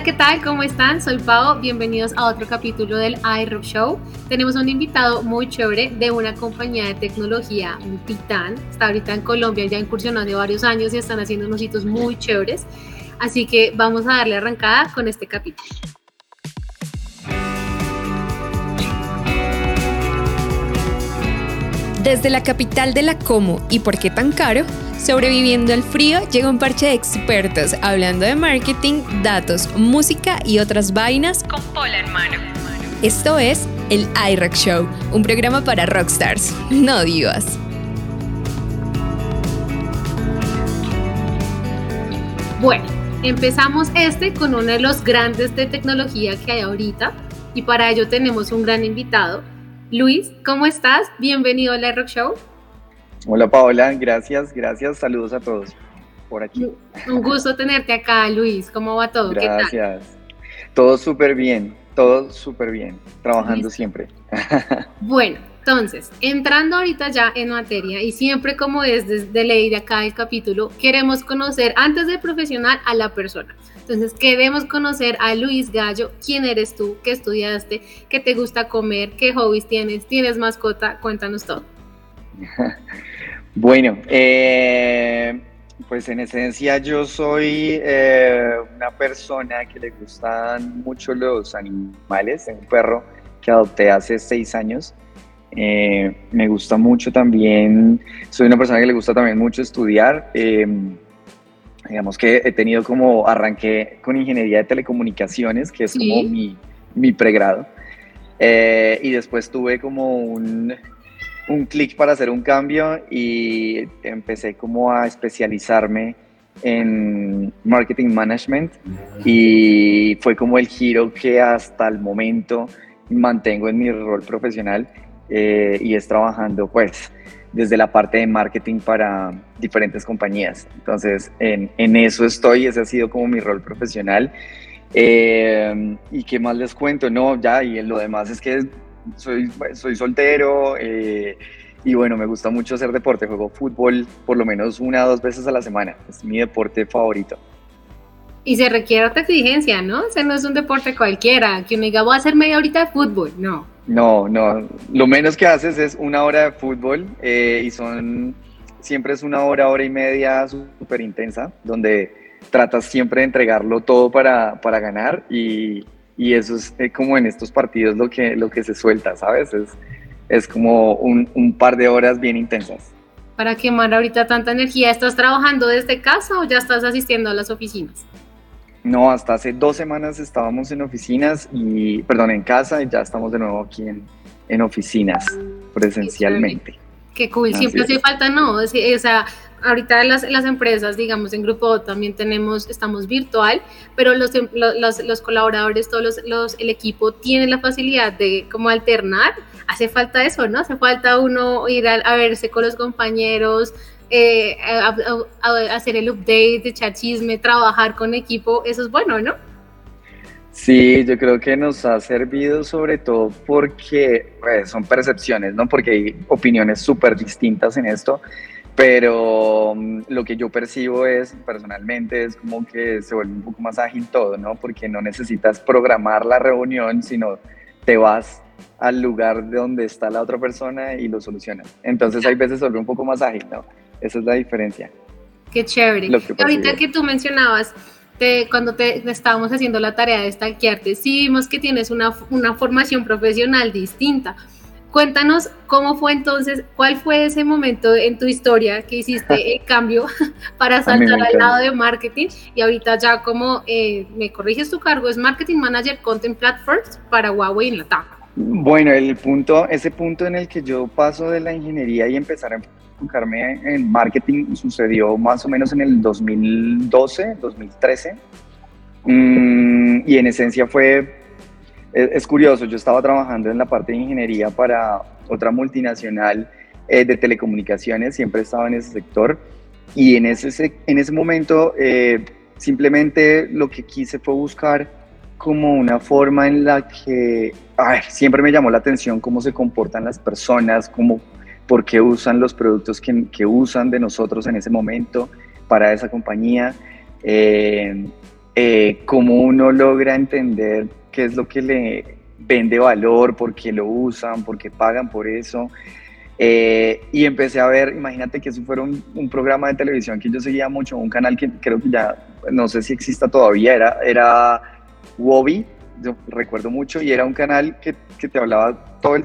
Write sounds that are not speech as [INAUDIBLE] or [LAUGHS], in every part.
Hola, ¿qué tal? ¿Cómo están? Soy Pau. Bienvenidos a otro capítulo del iRock Show. Tenemos un invitado muy chévere de una compañía de tecnología, un titán. Está ahorita en Colombia, ya incursionó de varios años y están haciendo unos hitos muy chéveres. Así que vamos a darle arrancada con este capítulo. Desde la capital de la Como y por qué tan caro, sobreviviendo al frío, llega un parche de expertos hablando de marketing, datos, música y otras vainas con pola en mano. Esto es el iRock Show, un programa para rockstars, no divas. Bueno, empezamos este con uno de los grandes de tecnología que hay ahorita y para ello tenemos un gran invitado Luis, ¿cómo estás? Bienvenido al Rock Show. Hola Paola, gracias, gracias, saludos a todos por aquí. Un gusto tenerte acá, Luis. ¿Cómo va todo? Gracias. Todo súper bien, todo súper bien, trabajando siempre. [LAUGHS] Bueno, entonces, entrando ahorita ya en materia y siempre como es desde ley de acá el capítulo, queremos conocer antes de profesional a la persona. Entonces, queremos conocer a Luis Gallo, quién eres tú, qué estudiaste, qué te gusta comer, qué hobbies tienes, tienes mascota, cuéntanos todo. [LAUGHS] bueno, eh, pues en esencia yo soy eh, una persona que le gustan mucho los animales, un perro que adopté hace seis años. Eh, me gusta mucho también, soy una persona que le gusta también mucho estudiar. Digamos que he tenido como, arranqué con ingeniería de telecomunicaciones, que es como mi, mi pregrado, eh, y después tuve como un, un clic para hacer un cambio y empecé como a especializarme en marketing management. Y fue como el giro que hasta el momento mantengo en mi rol profesional eh, y es trabajando pues desde la parte de marketing para diferentes compañías. Entonces, en, en eso estoy, ese ha sido como mi rol profesional. Eh, ¿Y qué más les cuento? No, ya, y lo demás es que soy, soy soltero eh, y bueno, me gusta mucho hacer deporte. Juego fútbol por lo menos una o dos veces a la semana. Es mi deporte favorito. Y se requiere otra exigencia, ¿no? O sea, no es un deporte cualquiera, que uno diga, voy a hacer media horita de fútbol, no. No, no, lo menos que haces es una hora de fútbol eh, y son, siempre es una hora, hora y media súper intensa, donde tratas siempre de entregarlo todo para, para ganar y, y, eso es eh, como en estos partidos lo que, lo que se suelta, ¿sabes? Es, es como un, un par de horas bien intensas. Para quemar ahorita tanta energía, ¿estás trabajando desde casa o ya estás asistiendo a las oficinas? No, hasta hace dos semanas estábamos en oficinas y, perdón, en casa y ya estamos de nuevo aquí en, en oficinas presencialmente. Qué cool, siempre hace falta, ¿no? O sea, ahorita las, las empresas, digamos, en Grupo también tenemos, estamos virtual, pero los, em, los, los colaboradores, todos los, los, el equipo tienen la facilidad de como alternar. Hace falta eso, ¿no? Hace falta uno ir a, a verse con los compañeros, eh, hacer el update, echar chisme, trabajar con equipo, eso es bueno, ¿no? Sí, yo creo que nos ha servido sobre todo porque pues, son percepciones, ¿no? Porque hay opiniones súper distintas en esto, pero mm, lo que yo percibo es, personalmente, es como que se vuelve un poco más ágil todo, ¿no? Porque no necesitas programar la reunión, sino te vas al lugar de donde está la otra persona y lo solucionas. Entonces hay veces se vuelve un poco más ágil, ¿no? Esa es la diferencia. Qué chévere. Ahorita que tú mencionabas, cuando te estábamos haciendo la tarea de stalkearte, sí vimos que tienes una, una formación profesional distinta. Cuéntanos cómo fue entonces, cuál fue ese momento en tu historia que hiciste [LAUGHS] el cambio [LAUGHS] para saltar al lado de marketing y ahorita ya como eh, me corriges tu cargo, es Marketing Manager Content Platforms para Huawei en la TAM. Bueno, el punto, ese punto en el que yo paso de la ingeniería y empezar a enfocarme en marketing sucedió más o menos en el 2012, 2013. Mm, y en esencia fue, es, curioso, yo estaba trabajando en la parte de ingeniería para otra multinacional eh, de telecomunicaciones, siempre estaba en ese sector. Y en ese, en ese momento eh, simplemente lo que quise fue buscar como una forma en la que siempre me llamó la atención cómo se comportan las personas, cómo por qué usan los productos que, usan de nosotros en ese momento para esa compañía. Eh, eh, cómo uno logra entender qué es lo que le vende valor, por qué lo usan, por qué pagan por eso. Eh, y empecé a ver, imagínate que eso fuera un, programa de televisión que yo seguía mucho, un canal que creo que ya, no sé si exista todavía, era, era Wobby, yo recuerdo mucho, y era un canal que, que te hablaba todo el,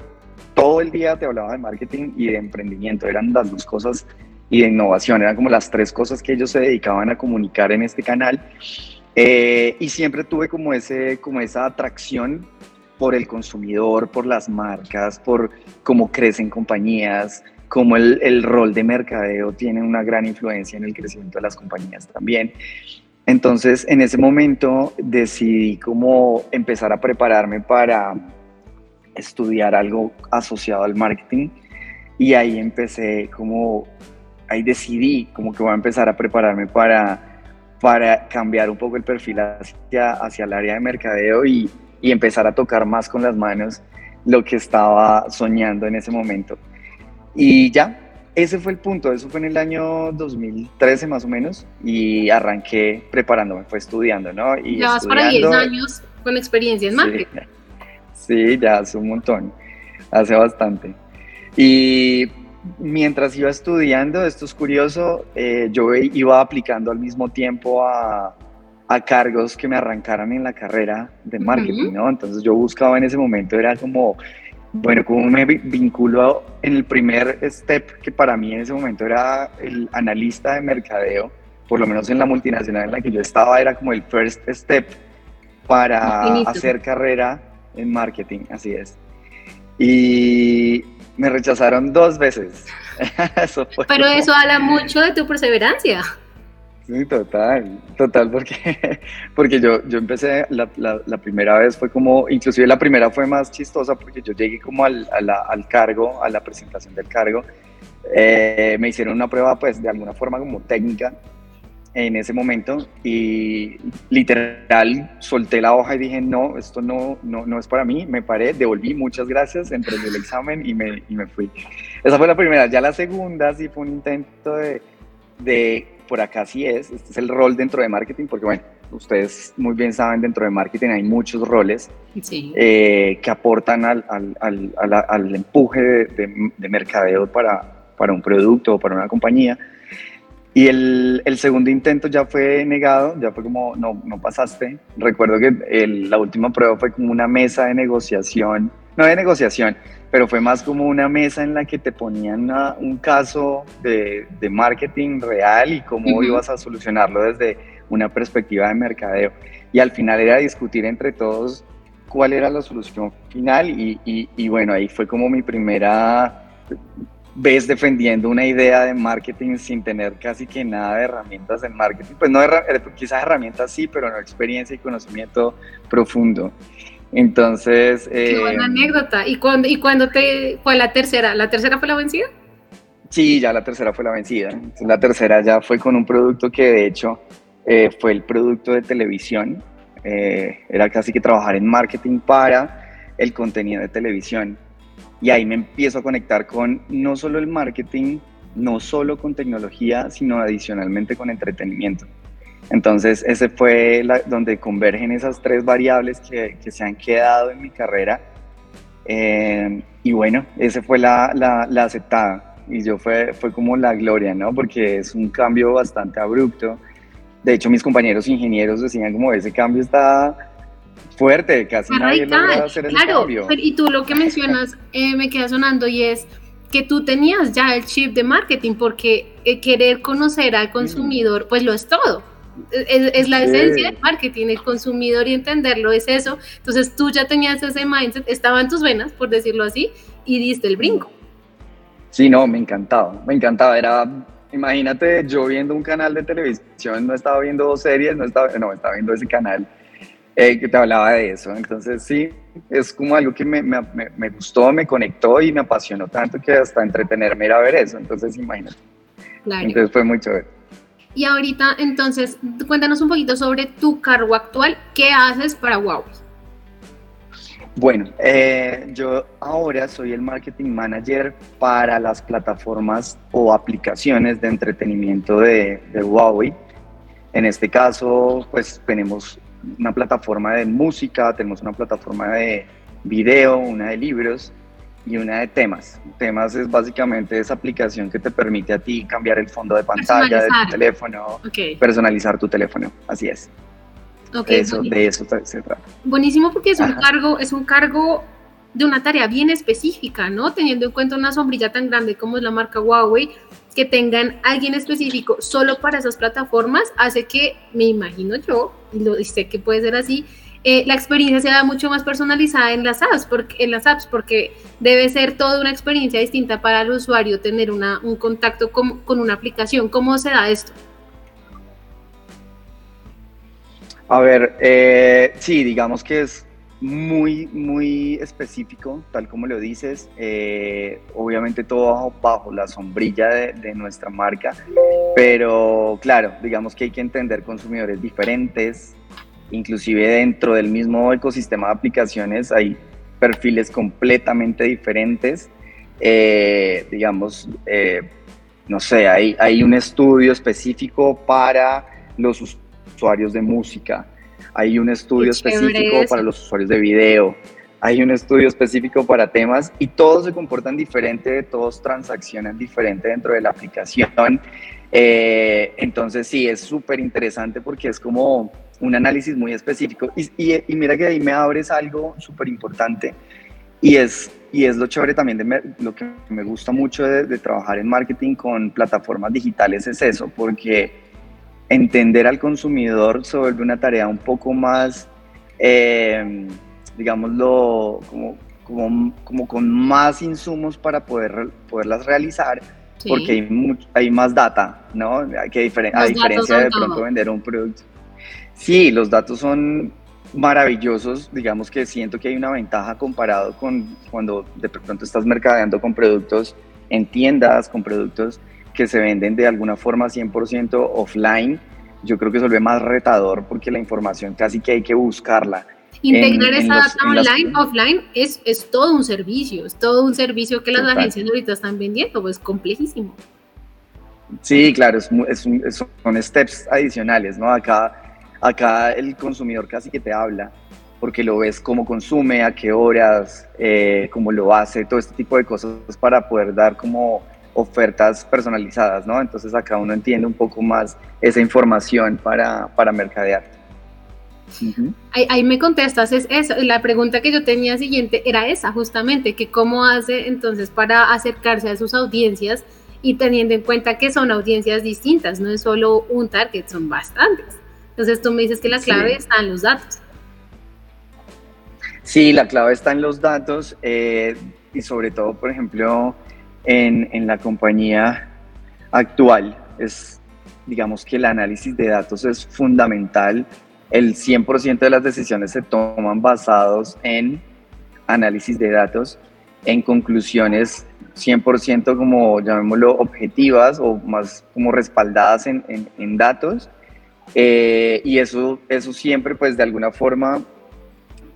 todo el día, te hablaba de marketing y de emprendimiento, eran las dos cosas, y de innovación, eran como las tres cosas que ellos se dedicaban a comunicar en este canal. Eh, y siempre tuve como, ese, como esa atracción por el consumidor, por las marcas, por cómo crecen compañías, cómo el, el, rol de mercadeo tiene una gran influencia en el crecimiento de las compañías también. Entonces, en ese momento decidí como empezar a prepararme para estudiar algo asociado al marketing y ahí empecé como, ahí decidí como que voy a empezar a prepararme para, para cambiar un poco el perfil hacia, hacia el área de mercadeo y, y empezar a tocar más con las manos lo que estaba soñando en ese momento. Y ya, ese fue el punto, eso fue en el año 2013 más o menos y arranqué preparándome, fue estudiando, ¿no? Y ya vas para 10 años con experiencia en marketing. Sí, ya hace un montón, hace bastante. Y mientras iba estudiando, esto es curioso, eh, yo iba aplicando al mismo tiempo a, a cargos que me arrancaran en la carrera de marketing, ¿no? Entonces yo buscaba en ese momento, era como, bueno, ¿cómo me vinculo en el primer step que para mí en ese momento era el analista de mercadeo, por lo menos en la multinacional en la que yo estaba, era como el first step para hacer carrera en marketing, así es. Y me rechazaron dos veces. [LAUGHS] Pero eso habla mucho de tu perseverancia. Sí, total, total, porque, [LAUGHS] porque yo, yo empecé, la, la, primera vez fue como, inclusive la primera fue más chistosa porque yo llegué como al, al cargo, a la presentación del cargo, eh, me hicieron una prueba pues de alguna forma como técnica en ese momento y literal solté la hoja y dije no, esto no, no, no es para mí, me paré, devolví, muchas gracias, entré en el examen y me, y me fui. Esa fue la primera, ya la segunda sí fue un intento de, de por acá sí es, este es el rol dentro de marketing, porque bueno, ustedes muy bien saben, dentro de marketing hay muchos roles eh, que aportan al, al, al, empuje de, de, mercadeo para, para, un producto o para una compañía. Y el, el, segundo intento ya fue negado, ya fue como, no, no pasaste. Recuerdo que el, la última prueba fue como una mesa de negociación, no de negociación, pero fue más como una mesa en la que te ponían un caso de, de, marketing real y cómo ibas a solucionarlo desde una perspectiva de mercadeo. Y al final era discutir entre todos cuál era la solución final y, y, bueno, ahí fue como mi primera vez defendiendo una idea de marketing sin tener casi que nada de herramientas en marketing. Pues no, quizás herramientas sí, pero no experiencia y conocimiento profundo. Entonces... Qué buena em, anécdota. ¿Y cuando, ¿Y cuando te fue la tercera? ¿La tercera fue la vencida? Sí, ya la tercera fue la vencida. la tercera ya fue con un producto que de hecho eh, fue el producto de televisión. Eh, era casi que trabajar en marketing para el contenido de televisión. Y ahí me empiezo a conectar con no solo el marketing, no solo con tecnología, sino adicionalmente con entretenimiento. Entonces, ese fue donde convergen esas tres variables que, que, se han quedado en mi carrera. Eh, y bueno, esa fue la, la, aceptada. Y yo fue, fue como la gloria, ¿no? Porque es un cambio bastante abrupto. De hecho, mis compañeros ingenieros decían como ese cambio está fuerte, casi nadie logra hacer ese cambio. Y tú lo que mencionas eh, me queda sonando y es que tú tenías ya el chip de marketing porque eh, querer conocer al consumidor, pues lo es todo es, la esencia del marketing, el consumidor y entenderlo es eso. Entonces tú ya tenías ese mindset, estaba en tus venas, por decirlo así, y diste el brinco. Sí, no, me encantaba, me encantaba. Era, imagínate, yo viendo un canal de televisión, no estaba viendo series, no estaba, no, estaba viendo ese canal eh, que te hablaba de eso. Entonces sí, es como algo que me, me, me, gustó, me conectó y me apasionó tanto que hasta entretenerme era ver eso. Entonces imagínate. Entonces fue muy chévere. Y ahorita, entonces, cuéntanos un poquito sobre tu cargo actual. ¿Qué haces para Wow? Bueno, eh, yo ahora soy el marketing manager para las plataformas o aplicaciones de entretenimiento de, de Huawei. En este caso, pues tenemos una plataforma de música, tenemos una plataforma de video, una de libros y una de temas. Temas es básicamente esa aplicación que te permite a ti cambiar el fondo de pantalla de tu teléfono, personalizar tu teléfono, así es. eso, de eso se trata. Buenísimo porque es un cargo, es un cargo de una tarea bien específica, ¿no? Teniendo en cuenta una sombrilla tan grande como es la marca Huawei, que tengan alguien específico solo para esas plataformas, hace que, me imagino yo, y, lo, sé que puede ser así, eh, la experiencia sea mucho más personalizada en las apps, porque, en las apps, porque debe ser toda una experiencia distinta para el usuario tener una, un contacto con, con una aplicación. ¿Cómo se da esto? A ver, eh, sí, digamos que es muy, muy específico, tal como lo dices. Eh, obviamente todo bajo, la sombrilla de, nuestra marca, pero claro, digamos que hay que entender consumidores diferentes, inclusive dentro del mismo ecosistema de aplicaciones hay perfiles completamente diferentes. Eh, digamos, eh, no sé, hay, hay un estudio específico para los usuarios de música hay un estudio específico para los usuarios de video, hay un estudio específico para temas y todos se comportan diferente, todos transaccionan diferente dentro de la aplicación. Eh, entonces sí, es súper interesante porque es como un análisis muy específico. Y, y, mira que ahí me abres algo súper importante y es, y es lo chévere también de lo que me gusta mucho de, de trabajar en marketing con plataformas digitales es eso, porque entender al consumidor se vuelve una tarea un poco más, eh, digámoslo, como, como, como, con más insumos para poder, poderlas realizar, porque hay, hay más data, ¿no? Que a diferencia de pronto vender un producto. Sí, los datos son maravillosos, digamos que siento que hay una ventaja comparado con cuando de pronto estás mercadeando con productos en tiendas, con productos que se venden de alguna forma 100% offline, yo creo que se vuelve más retador porque la información casi que hay que buscarla. Integrar esa data online, offline, es, es todo un servicio, es todo un servicio que las agencias ahorita están vendiendo, pues complejísimo. Sí, claro, es, es, son steps adicionales, ¿no? Acá, acá el consumidor casi que te habla porque lo ves cómo consume, a qué horas, eh, cómo lo hace, todo este tipo de cosas para poder dar como ofertas personalizadas, ¿no? Entonces acá uno entiende un poco más esa información para, para mercadear. ahí, me contestas, es eso. La pregunta que yo tenía siguiente era esa, justamente, que cómo hace entonces para acercarse a sus audiencias y teniendo en cuenta que son audiencias distintas, no es solo un target, son bastantes. Entonces tú me dices que la clave está en los datos. Sí, la clave está en los datos eh, y sobre todo, por ejemplo, en, la compañía actual. Es, digamos que el análisis de datos es fundamental. El 100% de las decisiones se toman basados en análisis de datos, en conclusiones 100% como llamémoslo objetivas o más como respaldadas en, datos. Eh, y eso, eso siempre pues de alguna forma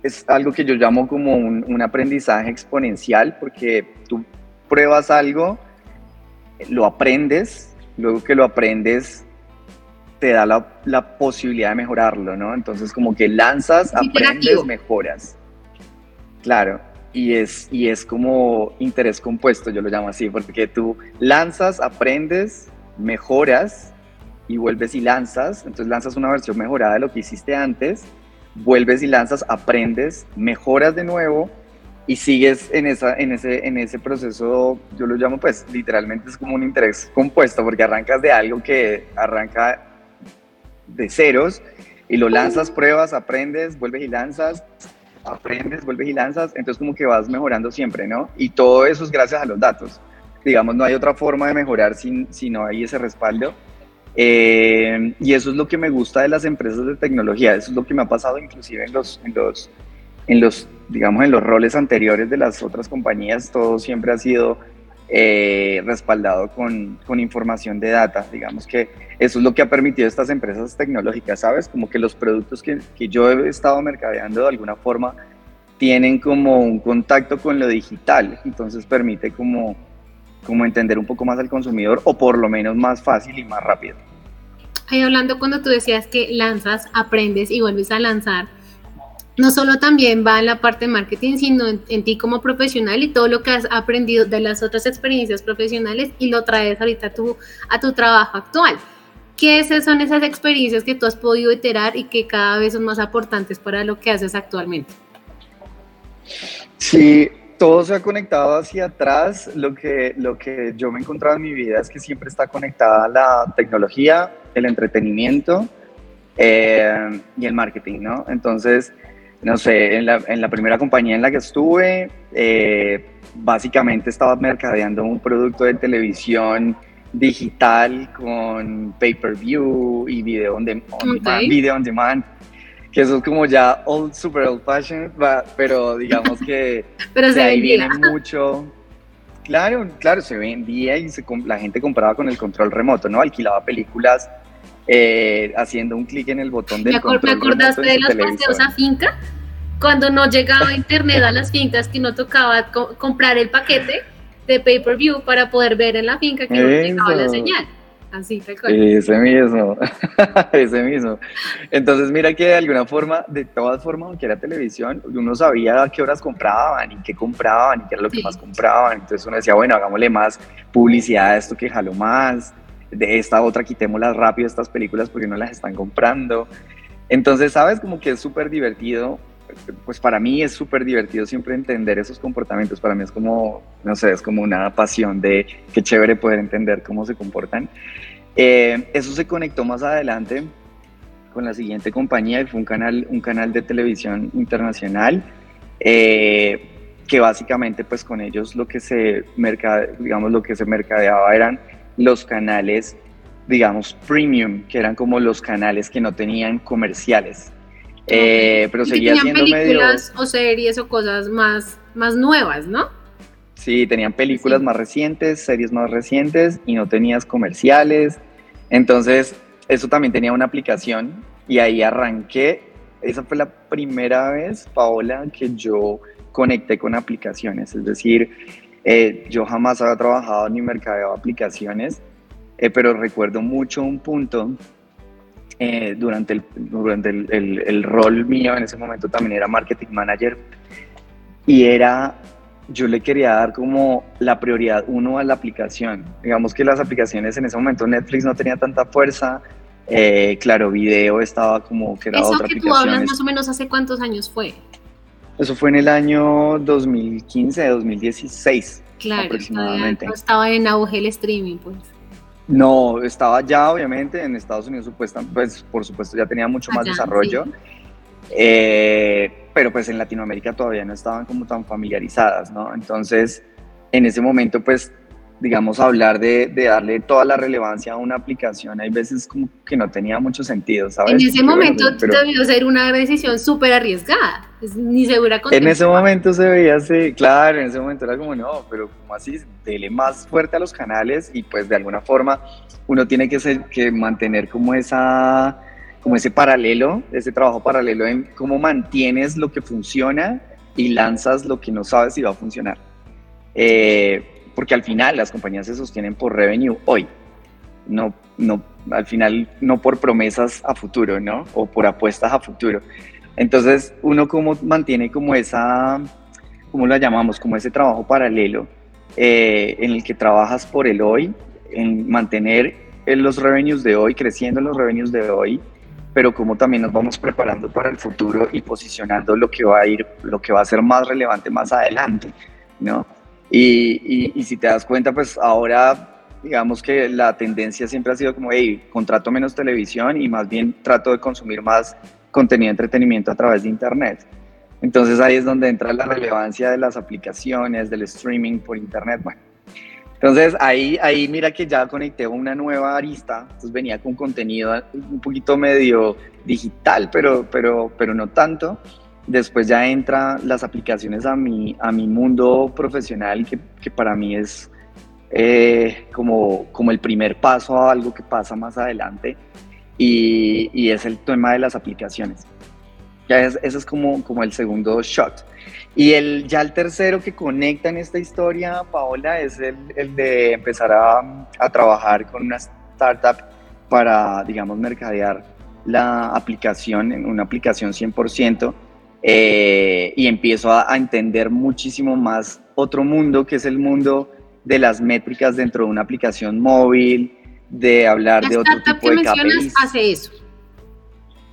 es algo que yo llamo como un, un aprendizaje exponencial porque tú pruebas algo, lo aprendes, luego que lo aprendes te da la, posibilidad de mejorarlo, ¿no? Entonces como que lanzas, aprendes, mejoras. Claro, y es, y es como interés compuesto, yo lo llamo así, porque tú lanzas, aprendes, mejoras y vuelves y lanzas, entonces lanzas una versión mejorada de lo que hiciste antes, vuelves y lanzas, aprendes, mejoras de nuevo y sigues en, esa, en, ese, en ese proceso, yo lo llamo pues literalmente es como un interés compuesto, porque arrancas de algo que arranca de ceros y lo lanzas, pruebas, aprendes, vuelves y lanzas, aprendes, vuelves y lanzas, entonces como que vas mejorando siempre, ¿no? Y todo eso es gracias a los datos. Digamos, no hay otra forma de mejorar si, si no hay ese respaldo. Eh, y eso es lo que me gusta de las empresas de tecnología, eso es lo que me ha pasado inclusive en los, en los en los, digamos, en los roles anteriores de las otras compañías, todo siempre ha sido eh, respaldado con, con, información de data. Digamos que eso es lo que ha permitido estas empresas tecnológicas, ¿sabes? Como que los productos que, que yo he estado mercadeando de alguna forma tienen como un contacto con lo digital, entonces permite como, como entender un poco más al consumidor o por lo menos más fácil y más rápido. ahí hablando cuando tú decías que lanzas, aprendes y vuelves a lanzar, no solo también va en la parte de marketing, sino en, ti como profesional y todo lo que has aprendido de las otras experiencias profesionales y lo traes ahorita a tu, a tu trabajo actual. ¿Qué son esas experiencias que tú has podido iterar y que cada vez son más importantes para lo que haces actualmente? Sí, todo se ha conectado hacia atrás. Lo que, lo que yo me he encontrado en mi vida es que siempre está conectada la tecnología, el entretenimiento eh, y el marketing, ¿no? Entonces, no sé, en la, en la primera compañía en la que estuve, eh, básicamente estaba mercadeando un producto de televisión digital con pay-per-view y video on, demand, video on demand, que eso es como ya old, super old fashioned, pero digamos que [LAUGHS] pero se ahí viene [LAUGHS] mucho. Claro, claro, se vendía y se, la gente compraba con el control remoto, ¿no? Alquilaba películas eh, haciendo un clic en el botón del control ¿Me acordaste de los paseos a finca? Cuando no llegaba internet a las fincas, que no tocaba comprar el paquete de pay-per-view para poder ver en la finca que no llegaba la señal. Así, Ese mismo, [LAUGHS] ese mismo. Entonces, mira que de alguna forma, de todas formas, aunque era televisión, uno sabía a qué horas compraban y qué compraban y qué era lo que más compraban. Entonces uno decía, bueno, hagámosle más publicidad a esto que jaló más de esta otra quitémoslas rápido estas películas porque no las están comprando. Entonces, sabes, como que es súper divertido, pues para mí es súper divertido siempre entender esos comportamientos, para mí es como, no sé, es como una pasión de qué chévere poder entender cómo se comportan. Eh, eso se conectó más adelante con la siguiente compañía y fue un canal, un canal de televisión internacional. Eh, que básicamente pues con ellos lo que se digamos lo que se mercadeaba eran los canales, digamos, premium, que eran como los canales que no tenían comerciales. Eh, pero seguía siendo películas o series o cosas más, más nuevas, ¿no? Sí, tenían películas más recientes, series más recientes y no tenías comerciales. Entonces, eso también tenía una aplicación y ahí arranqué. Esa fue la primera vez, Paola, que yo conecté con aplicaciones. Es decir, eh, yo jamás había trabajado ni mercadeo de aplicaciones, eh, pero recuerdo mucho un punto eh, durante, el, durante el, el, rol mío en ese momento también era marketing manager y era, yo le quería dar como la prioridad uno a la aplicación. Digamos que las aplicaciones en ese momento Netflix no tenía tanta fuerza, claro, video estaba como que era Eso otra que tú hablas más o menos hace cuántos años fue. Eso fue en el año 2015, 2016 claro, aproximadamente. No estaba en auge el streaming, pues. No, estaba ya obviamente en Estados Unidos, supuestamente, pues por supuesto ya tenía mucho más desarrollo, eh, pero pues en Latinoamérica todavía no estaban como tan familiarizadas, ¿no? Entonces, en ese momento pues digamos, hablar de, de, darle toda la relevancia a una aplicación, hay veces como que no tenía mucho sentido, ¿sabes? En ese momento debió ser una decisión súper arriesgada, pues, ni segura En ese momento se veía así, claro, en ese momento era como, no, pero como así, dele más fuerte a los canales y pues de alguna forma uno tiene que, ser, que mantener como esa como ese paralelo, ese trabajo paralelo en cómo mantienes lo que funciona y lanzas lo que no sabes si va a funcionar. Eh, porque al final las compañías se sostienen por revenue hoy, no, no, al final no por promesas a futuro, ¿no? O por apuestas a futuro. Entonces, uno como mantiene como esa, ¿cómo la llamamos? Como ese trabajo paralelo eh, en el que trabajas por el hoy, en mantener los revenues de hoy, creciendo los revenues de hoy, pero como también nos vamos preparando para el futuro y posicionando lo que va a ir, lo que va a ser más relevante más adelante, ¿no? Y, y, si te das cuenta, pues ahora digamos que la tendencia siempre ha sido como, hey, contrato menos televisión y más bien trato de consumir más contenido de entretenimiento a través de Internet. Entonces ahí es donde entra la relevancia de las aplicaciones, del streaming por Internet. Bueno, entonces ahí, ahí mira que ya conecté una nueva arista, entonces venía con contenido un poquito medio digital, pero, pero, pero no tanto. Después ya entran las aplicaciones a mi, a mi mundo profesional, que, que para mí es eh, como, como el primer paso a algo que pasa más adelante, y, y es el tema de las aplicaciones. Ya es, ese es como, como el segundo shot. Y el, ya el tercero que conecta en esta historia, Paola, es el, el de empezar a, a trabajar con una startup para, digamos, mercadear la aplicación, en una aplicación 100%, eh, y empiezo a, entender muchísimo más otro mundo, que es el mundo de las métricas dentro de una aplicación móvil, de hablar de otro tipo que de mencionas hace eso.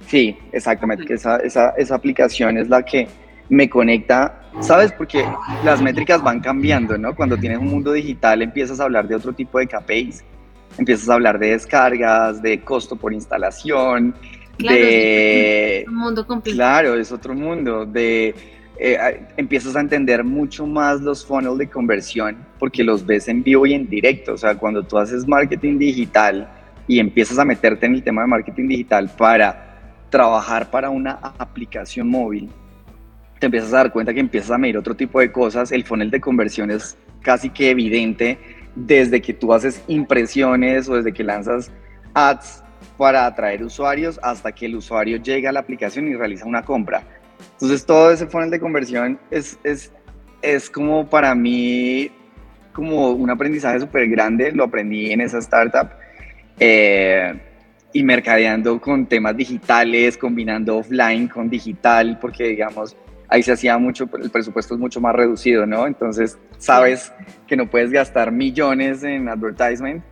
Sí, exactamente. Esa, esa, esa aplicación es la que me conecta, ¿sabes? Porque las métricas van cambiando, ¿no? Cuando tienes un mundo digital empiezas a hablar de otro tipo de KPIs, empiezas a hablar de descargas, de costo por instalación, claro, de... Es un mundo completo. Claro, es otro mundo, de... Eh, empiezas a entender mucho más los funnels de conversión porque los ves en vivo y en directo. O sea, cuando tú haces marketing digital y empiezas a meterte en el tema de marketing digital para trabajar para una aplicación móvil, te empiezas a dar cuenta que empiezas a medir otro tipo de cosas, el funnel de conversión es casi que evidente desde que tú haces impresiones o desde que lanzas ads para atraer usuarios hasta que el usuario llega a la aplicación y realiza una compra. Entonces todo ese funnel de conversión es, es, es como para mí como un aprendizaje súper grande, lo aprendí en esa startup. Eh, y mercadeando con temas digitales, combinando offline con digital, porque digamos, ahí se hacía mucho, el presupuesto es mucho más reducido, ¿no? Entonces sabes que no puedes gastar millones en advertisement,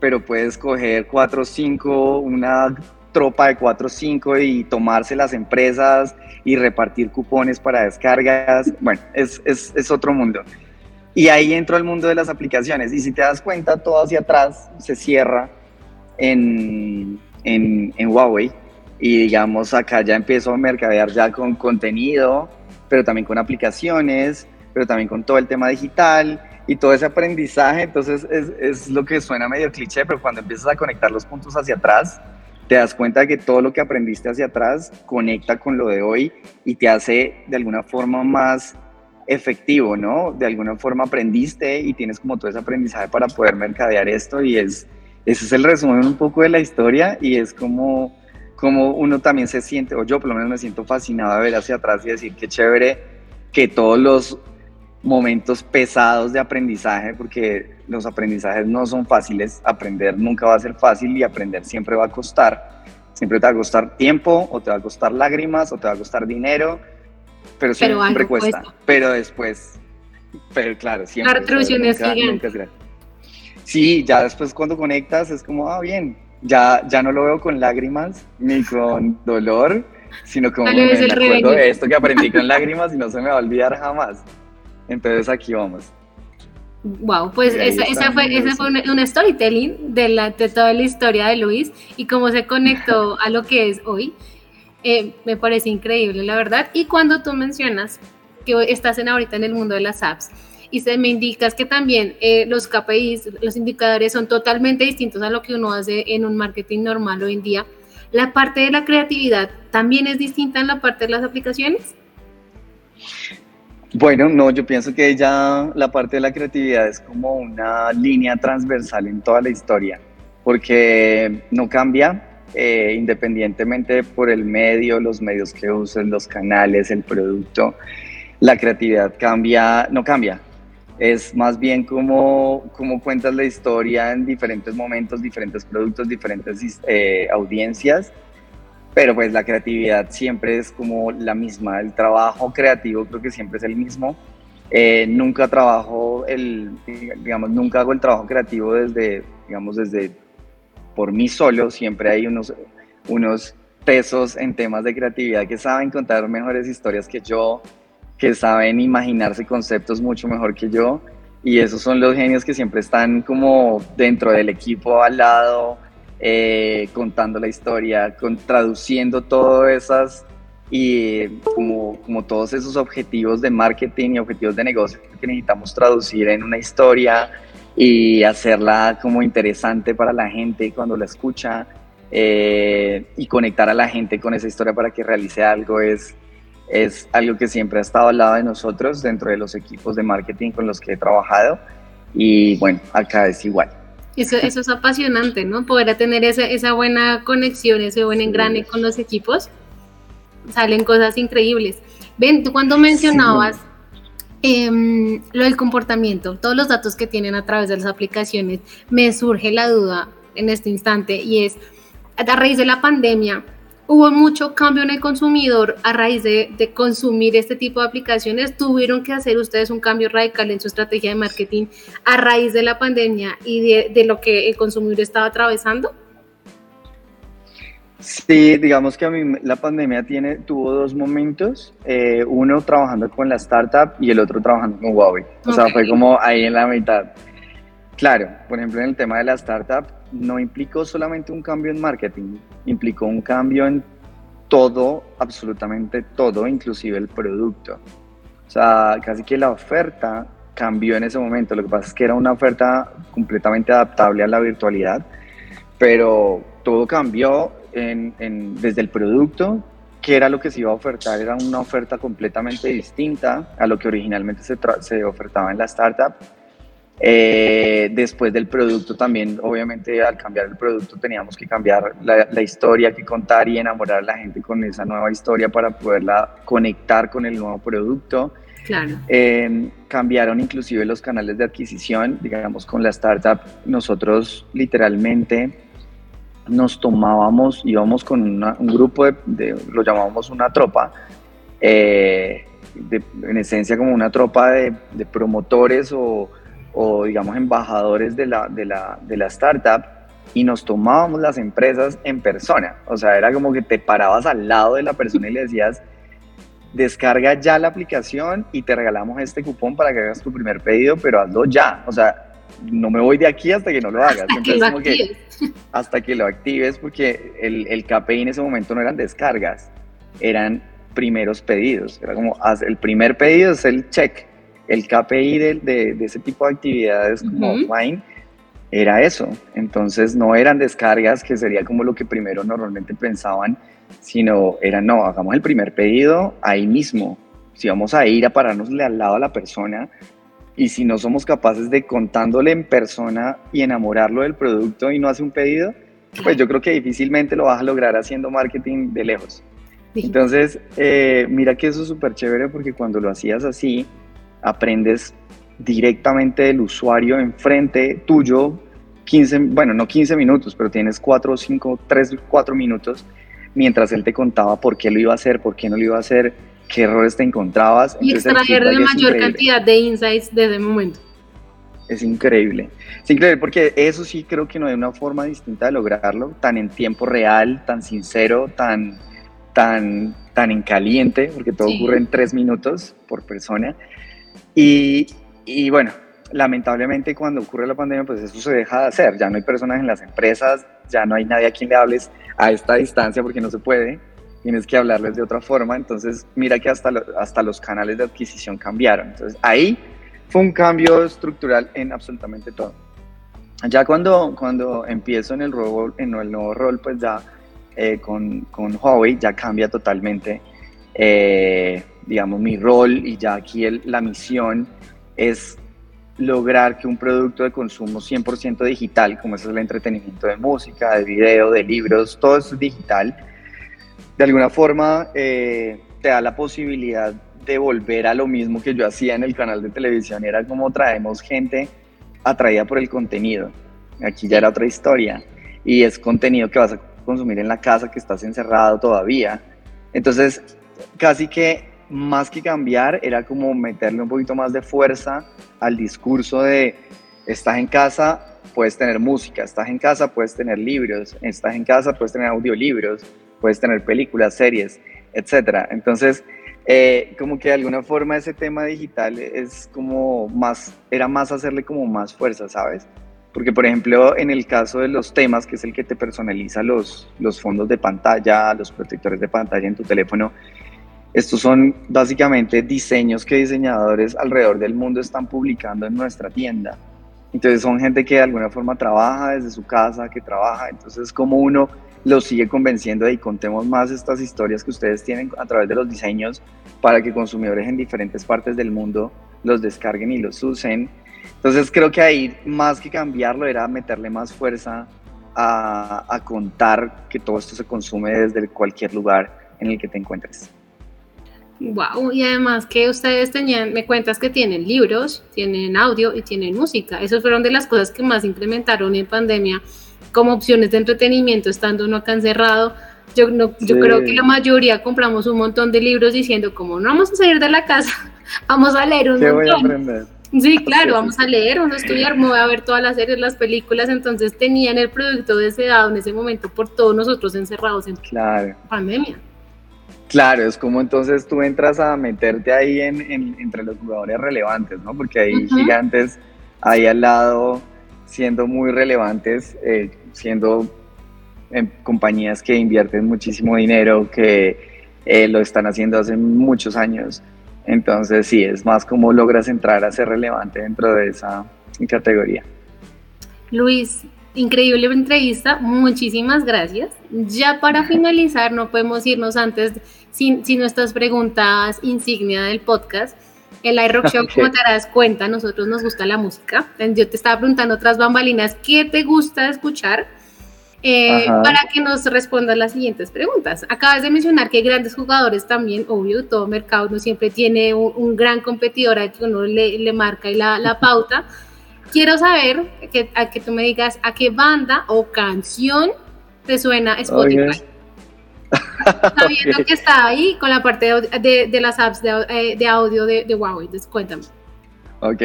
pero puedes coger cuatro o cinco, una tropa de cuatro o cinco y tomarse las empresas y repartir cupones para descargas. Bueno, es, es, es otro mundo. Y ahí entro al mundo de las aplicaciones. Y si te das cuenta, todo hacia atrás se cierra en, en, en Huawei y digamos acá ya empiezo a mercadear ya con contenido, pero también con aplicaciones, pero también con todo el tema digital y todo ese aprendizaje, entonces es, es, lo que suena medio cliché, pero cuando empiezas a conectar los puntos hacia atrás, te das cuenta que todo lo que aprendiste hacia atrás conecta con lo de hoy y te hace de alguna forma más efectivo, ¿no? De alguna forma aprendiste y tienes como todo ese aprendizaje para poder mercadear esto y es, ese es el resumen un poco de la historia y es como, como uno también se siente, o yo por lo menos me siento fascinado de ver hacia atrás y decir qué chévere que todos los momentos pesados de aprendizaje, porque los aprendizajes no son fáciles, aprender nunca va a ser fácil y aprender siempre va a costar. Siempre te va a costar tiempo, o te va a costar lágrimas, o te va a costar dinero, pero siempre cuesta. Pero después, pero claro, siempre. La retribución es gigante. Sí, ya después cuando conectas es como, ah, bien, ya, ya no lo veo con lágrimas ni con [LAUGHS] dolor, sino como me, acuerdo de esto que aprendí con [LAUGHS] lágrimas y no se me va a olvidar jamás. Entonces aquí vamos. Wow, pues esa, esa, fue, esa fue un, storytelling de, la, de toda la historia de Luis y cómo se conectó [LAUGHS] a lo que es hoy. Eh, me parece increíble, la verdad. Y cuando tú mencionas que estás en ahorita en el mundo de las apps, y se me indicas que también eh, los KPIs, los indicadores son totalmente distintos a lo que uno hace en un marketing normal hoy en día. ¿La parte de la creatividad también es distinta en la parte de las aplicaciones? Bueno, no, yo pienso que ya la parte de la creatividad es como una línea transversal en toda la historia, porque no cambia eh, independientemente por el medio, los medios que uses, los canales, el producto, la creatividad cambia, no cambia, es más bien como, como cuentas la historia en diferentes momentos, diferentes productos, diferentes eh, audiencias, pero pues la creatividad siempre es como la misma, el trabajo creativo creo que siempre es el mismo. Eh, nunca trabajo el, digamos, nunca hago el trabajo creativo desde, digamos, desde por mí solo, siempre hay unos, unos pesos en temas de creatividad que saben contar mejores historias que yo, que saben imaginarse conceptos mucho mejor que yo y esos son los genios que siempre están como dentro del equipo al lado, eh, contando la historia, traduciendo todas esas y como, como todos esos objetivos de marketing y objetivos de negocio que necesitamos traducir en una historia y hacerla como interesante para la gente cuando la escucha eh, y conectar a la gente con esa historia para que realice algo es, es algo que siempre ha estado al lado de nosotros dentro de los equipos de marketing con los que he trabajado y bueno, acá es igual. Eso, eso es apasionante, ¿no? Poder tener esa, esa buena conexión, ese buen engrane con los equipos, salen cosas increíbles. Ven, tú cuando mencionabas em, lo del comportamiento, todos los datos que tienen a través de las aplicaciones, me surge la duda, en este instante y es a raíz de la pandemia. Hubo mucho cambio en el consumidor a raíz de, consumir este tipo de aplicaciones. ¿Tuvieron que hacer ustedes un cambio radical en su estrategia de marketing a raíz de la pandemia y de, de lo que el consumidor estaba atravesando? Sí, digamos que a mí la pandemia tiene, tuvo dos momentos, eh, uno trabajando con la startup y el otro trabajando con Huawei. O sea, fue como ahí en la mitad. Claro, por ejemplo, en el tema de la startup no implicó solamente un cambio en marketing, implicó un cambio en todo, absolutamente todo, inclusive el producto. O sea, casi que la oferta cambió en ese momento. Lo que pasa es que era una oferta completamente adaptable a la virtualidad, pero todo cambió desde el producto, que era lo que se iba a ofertar, era una oferta completamente distinta a lo que originalmente se, se ofertaba en la startup. Eh, después del producto también, obviamente al cambiar el producto teníamos que cambiar la, historia que contar y enamorar a la gente con esa nueva historia para poderla conectar con el nuevo producto. Claro. Eh, cambiaron inclusive los canales de adquisición, digamos con la startup, nosotros literalmente nos tomábamos, íbamos con un grupo de, lo llamábamos una tropa, eh, en esencia como una tropa de, promotores o, digamos embajadores de la, de, la, de la startup y nos tomábamos las empresas en persona. O sea, era como que te parabas al lado de la persona y le decías, descarga ya la aplicación y te regalamos este cupón para que hagas tu primer pedido, pero hazlo ya. O sea, no me voy de aquí hasta que no lo hagas. Hasta que lo actives. hasta que lo actives, porque el, el KPI en ese momento no eran descargas, eran primeros pedidos. Era como, el primer pedido es el check. El KPI de, de, ese tipo de actividades como offline era eso. Entonces no eran descargas, que sería como lo que primero normalmente pensaban, sino era, no, hagamos el primer pedido ahí mismo. Si vamos a ir a pararnosle al lado a la persona, y si no somos capaces de contándole en persona y enamorarlo del producto y no hace un pedido, pues yo creo que difícilmente lo vas a lograr haciendo marketing de lejos. Entonces, eh, mira que eso es súper chévere porque cuando lo hacías así, aprendes directamente del usuario enfrente tuyo, 15, bueno, no 15 minutos, pero tienes 4, 5, 3, 4 minutos mientras él te contaba por qué lo iba a hacer, por qué no lo iba a hacer, qué errores te encontrabas. Y extraer la mayor cantidad de insights desde el momento. Es increíble. Es increíble porque eso sí creo que no hay una forma distinta de lograrlo, tan en tiempo real, tan sincero, tan, tan, tan en caliente, porque todo ocurre en tres minutos por persona. Y, y bueno, lamentablemente cuando ocurre la pandemia, pues eso se deja de hacer. Ya no hay personas en las empresas, ya no hay nadie a quien le hables a esta distancia porque no se puede tienes que hablarles de otra forma. Entonces, mira que hasta, hasta los canales de adquisición cambiaron. Entonces, ahí fue un cambio estructural en absolutamente todo. Ya cuando, cuando empiezo en el, rol, en el nuevo rol, pues ya eh, con, con, Huawei ya cambia totalmente, eh, digamos, mi rol y ya aquí la misión es lograr que un producto de consumo 100% digital, como es el entretenimiento de música, de video, de libros, todo eso es digital, de alguna forma eh, te da la posibilidad de volver a lo mismo que yo hacía en el canal de televisión. Era como traemos gente atraída por el contenido. Aquí ya era otra historia. Y es contenido que vas a consumir en la casa, que estás encerrado todavía. Entonces, casi que más que cambiar, era como meterle un poquito más de fuerza al discurso de, estás en casa, puedes tener música, estás en casa, puedes tener libros, estás en casa, puedes tener audiolibros, puedes tener películas, series, etcétera. Entonces, eh, como que de alguna forma ese tema digital es como más, era más hacerle como más fuerza, ¿sabes? Porque, por ejemplo, en el caso de los temas, que es el que te personaliza los, los fondos de pantalla, los protectores de pantalla en tu teléfono, estos son básicamente diseños que diseñadores alrededor del mundo están publicando en nuestra tienda. Entonces son gente que de alguna forma trabaja desde su casa, que trabaja. Entonces como uno los sigue convenciendo de y contemos más estas historias que ustedes tienen a través de los diseños para que consumidores en diferentes partes del mundo los descarguen y los usen. Entonces creo que ahí más que cambiarlo era meterle más fuerza a, a contar que todo esto se consume desde cualquier lugar en el que te encuentres. Wow, y además que ustedes tenían, me cuentas que tienen libros, tienen audio y tienen música. Esas fueron de las cosas que más implementaron en pandemia como opciones de entretenimiento estando uno acá encerrado. Yo, no, yo creo que la mayoría compramos un montón de libros diciendo como no vamos a salir de la casa, [LAUGHS] vamos a leer un ¿Qué voy a aprender? Sí, claro, vamos a leer, vamos a estudiar, me voy a ver todas las series, las películas, entonces tenían el producto deseado en ese momento por todos nosotros encerrados en claro. pandemia. Claro, es como entonces tú entras a meterte ahí en, entre los jugadores relevantes, ¿no? Porque hay gigantes ahí al lado siendo muy relevantes, eh, siendo en compañías que invierten muchísimo dinero, que eh, lo están haciendo hace muchos años. Entonces sí, es más como logras entrar a ser relevante dentro de esa categoría. Luis, increíble entrevista, muchísimas gracias. Ya para [LAUGHS] finalizar, no podemos irnos antes sin, nuestras preguntas insignia del podcast. El iRock Show, [LAUGHS] como te das cuenta, a nosotros nos gusta la música. Yo te estaba preguntando otras bambalinas, ¿qué te gusta escuchar? Eh, para que nos respondas las siguientes preguntas. Acabas de mencionar que grandes jugadores también, obvio, todo mercado no siempre tiene un, gran competidor al que uno le, marca y la, la pauta. Quiero saber que, a que tú me digas a qué banda o canción te suena Spotify. Sabiendo que está ahí con la parte de, de, las apps de, eh, de audio de, Huawei. Entonces, cuéntame. Ok,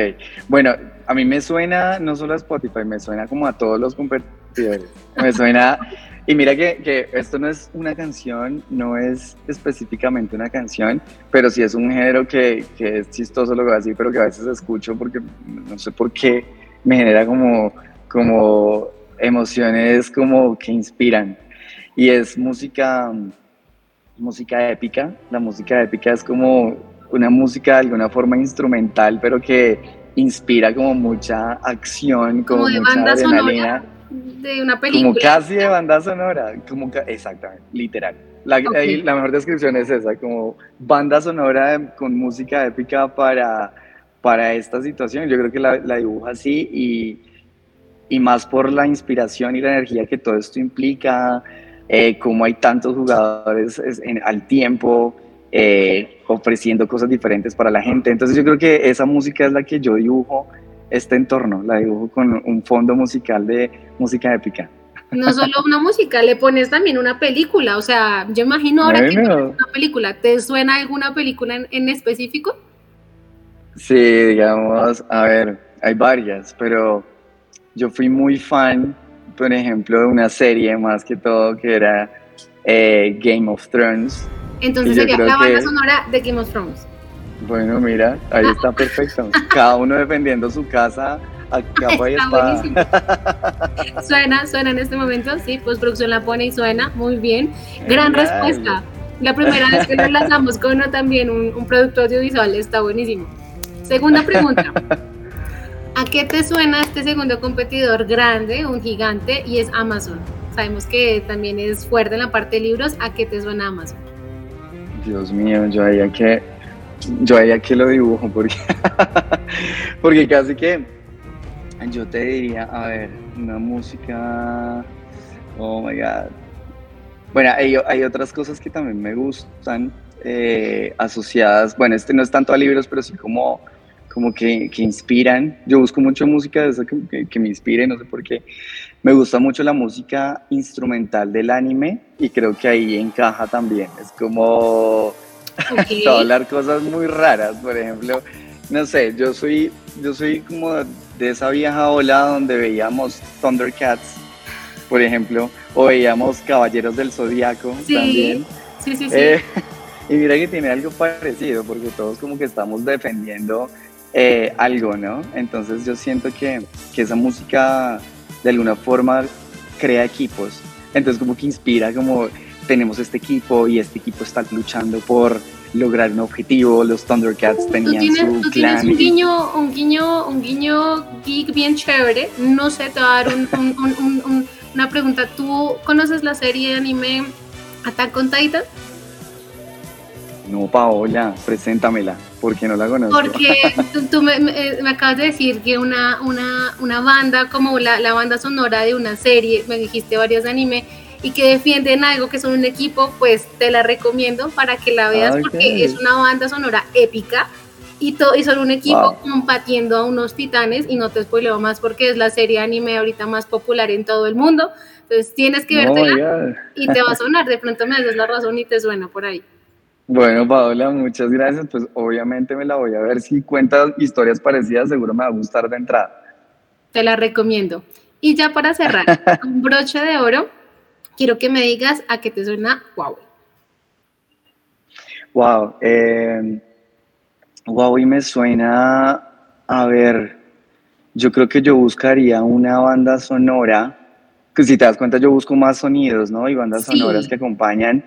bueno, a mí me suena no solo a Spotify, me suena como a todos los competidores. Me suena, y mira que, que, esto no es una canción, no es específicamente una canción, pero sí es un género que, que es chistoso lo que va así, pero que a veces escucho porque no sé por qué me genera como, como emociones como que inspiran y es música, música épica. La música épica es como una música de alguna forma instrumental, pero que inspira como mucha acción, como, de mucha banda Sonora de una película. Como casi de banda sonora, como exactamente, literal. La, la, mejor descripción es esa, como banda sonora con música épica para, para esta situación. Yo creo que la, la dibuja así y, y más por la inspiración y la energía que todo esto implica, eh, como hay tantos jugadores al tiempo eh, ofreciendo cosas diferentes para la gente. Entonces yo creo que esa música es la que yo dibujo este entorno, la dibujo con un fondo musical de música épica. No solo una música, le pones también una película, o sea, yo imagino ahora que una película, ¿te suena alguna película en, en específico? Sí, digamos, a ver, hay varias, pero yo fui muy fan por ejemplo, de una serie más que todo que era eh, Game of Thrones. Entonces sería la banda sonora de Game of Thrones. Bueno, mira, ahí está perfecto. Cada uno defendiendo su casa a [LAUGHS] capa y espada. [LAUGHS] suena, suena en este momento, sí, pues producción la pone y suena, muy bien. Gran respuesta. La primera vez que nos lanzamos con uno también, un, un producto audiovisual, está buenísimo. Segunda pregunta. [LAUGHS] ¿A qué te suena este segundo competidor grande, un gigante, y es Amazon? Sabemos que también es fuerte en la parte de libros. ¿A qué te suena Amazon? Dios mío, yo haría que, yo haría que lo dibujo, porque, [LAUGHS] porque casi que yo te diría, a ver, una música, oh my god. Bueno, hay, hay otras cosas que también me gustan eh, asociadas, bueno, este no es tanto a libros, pero sí como como que, que, inspiran. Yo busco mucho música de esa que, que, me inspire, no sé por qué. Me gusta mucho la música instrumental del anime y creo que ahí encaja también. Es como [LAUGHS] hablar cosas muy raras, por ejemplo. No sé, yo soy, yo soy como de esa vieja ola donde veíamos Thundercats, por ejemplo, o veíamos Caballeros del Zodiaco también. Sí, sí, sí. Eh, [LAUGHS] y mira que tiene algo parecido, porque todos como que estamos defendiendo eh, algo, ¿no? Entonces yo siento que, que esa música de alguna forma crea equipos. Entonces como que inspira, como tenemos este equipo y este equipo está luchando por lograr un objetivo. Los Thundercats tenían ¿Tú tienes, tú tienes un guiño, un guiño, un guiño geek bien chévere. No sé, te va a dar una pregunta. ¿Tú conoces la serie de anime Attack on Titan? No, Paola, preséntamela, porque no la conozco. Porque [LAUGHS] tú, me, me, acabas de decir que una, una, una banda como la, la, banda sonora de una serie, me dijiste varios de anime, y que defienden algo que son un equipo, pues te la recomiendo para que la veas porque es una banda sonora épica y, y son un equipo combatiendo a unos titanes y no te spoileo más porque es la serie anime ahorita más popular en todo el mundo. Entonces tienes que vértela y te va a [LAUGHS] sonar, de pronto me das la razón y te suena por ahí. Bueno, Paola, muchas gracias. Pues obviamente me la voy a ver. Si cuentas historias parecidas, seguro me va a gustar de entrada. Te la recomiendo. Y ya para cerrar, [LAUGHS] un broche de oro, quiero que me digas a qué te suena Huawei. Wow. Eh, Huawei me suena, a ver, yo creo que yo buscaría una banda sonora, que si te das cuenta yo busco más sonidos, ¿no? Y bandas sonoras que acompañan.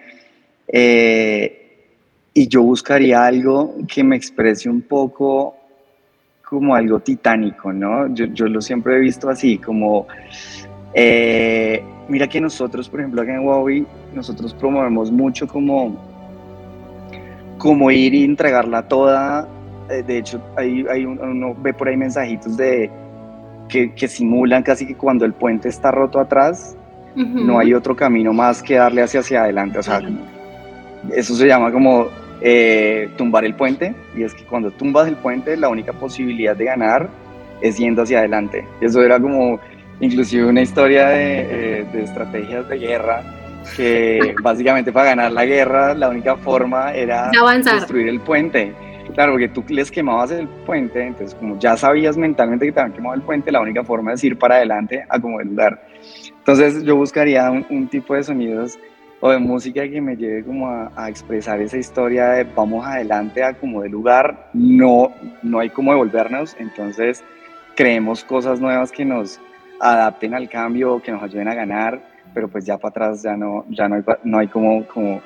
Eh, y yo buscaría algo que me exprese un poco como algo titánico, ¿no? Yo, yo lo siempre he visto así, como, eh, mira que nosotros, por ejemplo, acá en Huawei, nosotros promovemos mucho como, como ir y entregarla toda. Eh, de hecho, hay, hay uno ve por ahí mensajitos de que, que, simulan casi que cuando el puente está roto atrás, no hay otro camino más que darle hacia, hacia adelante. O sea, eso se llama como eh, tumbar el puente, y es que cuando tumbas el puente, la única posibilidad de ganar es yendo hacia adelante. Eso era como inclusive una historia de, eh, de estrategias de guerra, que [LAUGHS] básicamente para ganar la guerra la única forma era destruir el puente. Claro, porque tú les quemabas el puente, entonces como ya sabías mentalmente que te habían quemado el puente, la única forma es ir para adelante a como el lugar. Entonces yo buscaría un, un tipo de sonidos o de música que me lleve como a, expresar esa historia de vamos adelante a como de lugar, no, no hay como devolvernos, entonces creemos cosas nuevas que nos adapten al cambio, que nos ayuden a ganar, pero pues ya para atrás ya no, ya no hay, no hay como, como,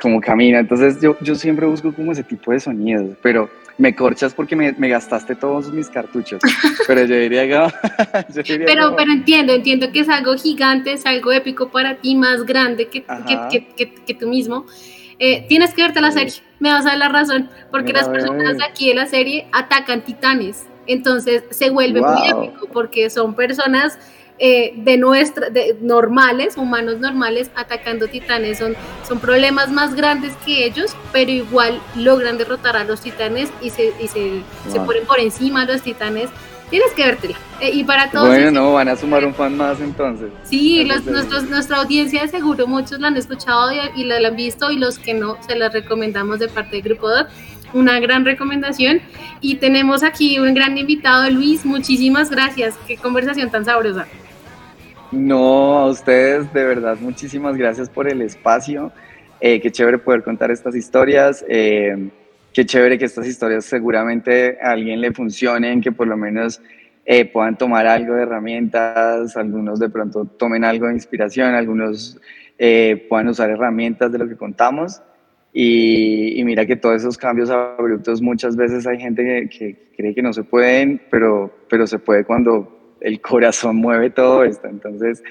como camino, entonces yo, yo siempre busco como ese tipo de sonidos, pero me corchas porque me, me, gastaste todos mis cartuchos. Pero yo diría que. [LAUGHS] pero, pero entiendo, entiendo que es algo gigante, es algo épico para ti, más grande que, que, que, que tú mismo. Eh, tienes que verte la serie, me vas a dar la razón, porque las personas de aquí de la serie atacan titanes. Entonces se vuelve muy épico porque son personas eh, de nuestra, de normales, humanos normales, atacando titanes. Son, son problemas más grandes que ellos, pero igual logran derrotar a los titanes y se, y se, se ponen por encima de los titanes. Tienes que vértela. Eh, y para todos. Bueno, no, van a sumar un fan más entonces. Sí, nuestros, nuestra audiencia de seguro, muchos la han escuchado y, y la, han visto, y los que no, se las recomendamos de parte del Grupo DOT una gran recomendación. Y tenemos aquí un gran invitado, Luis. Muchísimas gracias. Qué conversación tan sabrosa. No, a ustedes de verdad, muchísimas gracias por el espacio. Eh, qué chévere poder contar estas historias. Eh, qué chévere que estas historias seguramente a alguien le funcionen, que por lo menos eh, puedan tomar algo de herramientas, algunos de pronto tomen algo de inspiración, algunos puedan usar herramientas de lo que contamos. Y, mira que todos esos cambios abruptos muchas veces hay gente que, que cree que no se pueden, pero, pero se puede cuando el corazón mueve todo esto. Entonces,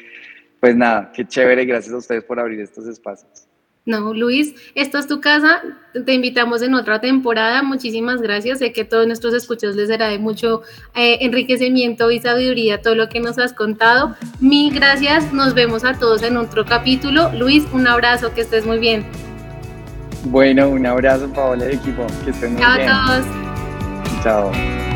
pues nada, qué chévere, gracias a ustedes por abrir estos espacios. No, Luis, esta es tu casa, te invitamos en otra temporada, muchísimas gracias, sé que a todos nuestros escuchos les será de mucho eh, enriquecimiento y sabiduría todo lo que nos has contado. Mil gracias, nos vemos a todos en otro capítulo. Luis, un abrazo, que estés muy bien. Bueno, un abrazo Paola equipo, que estén muy bien. Chao a todos. Chao.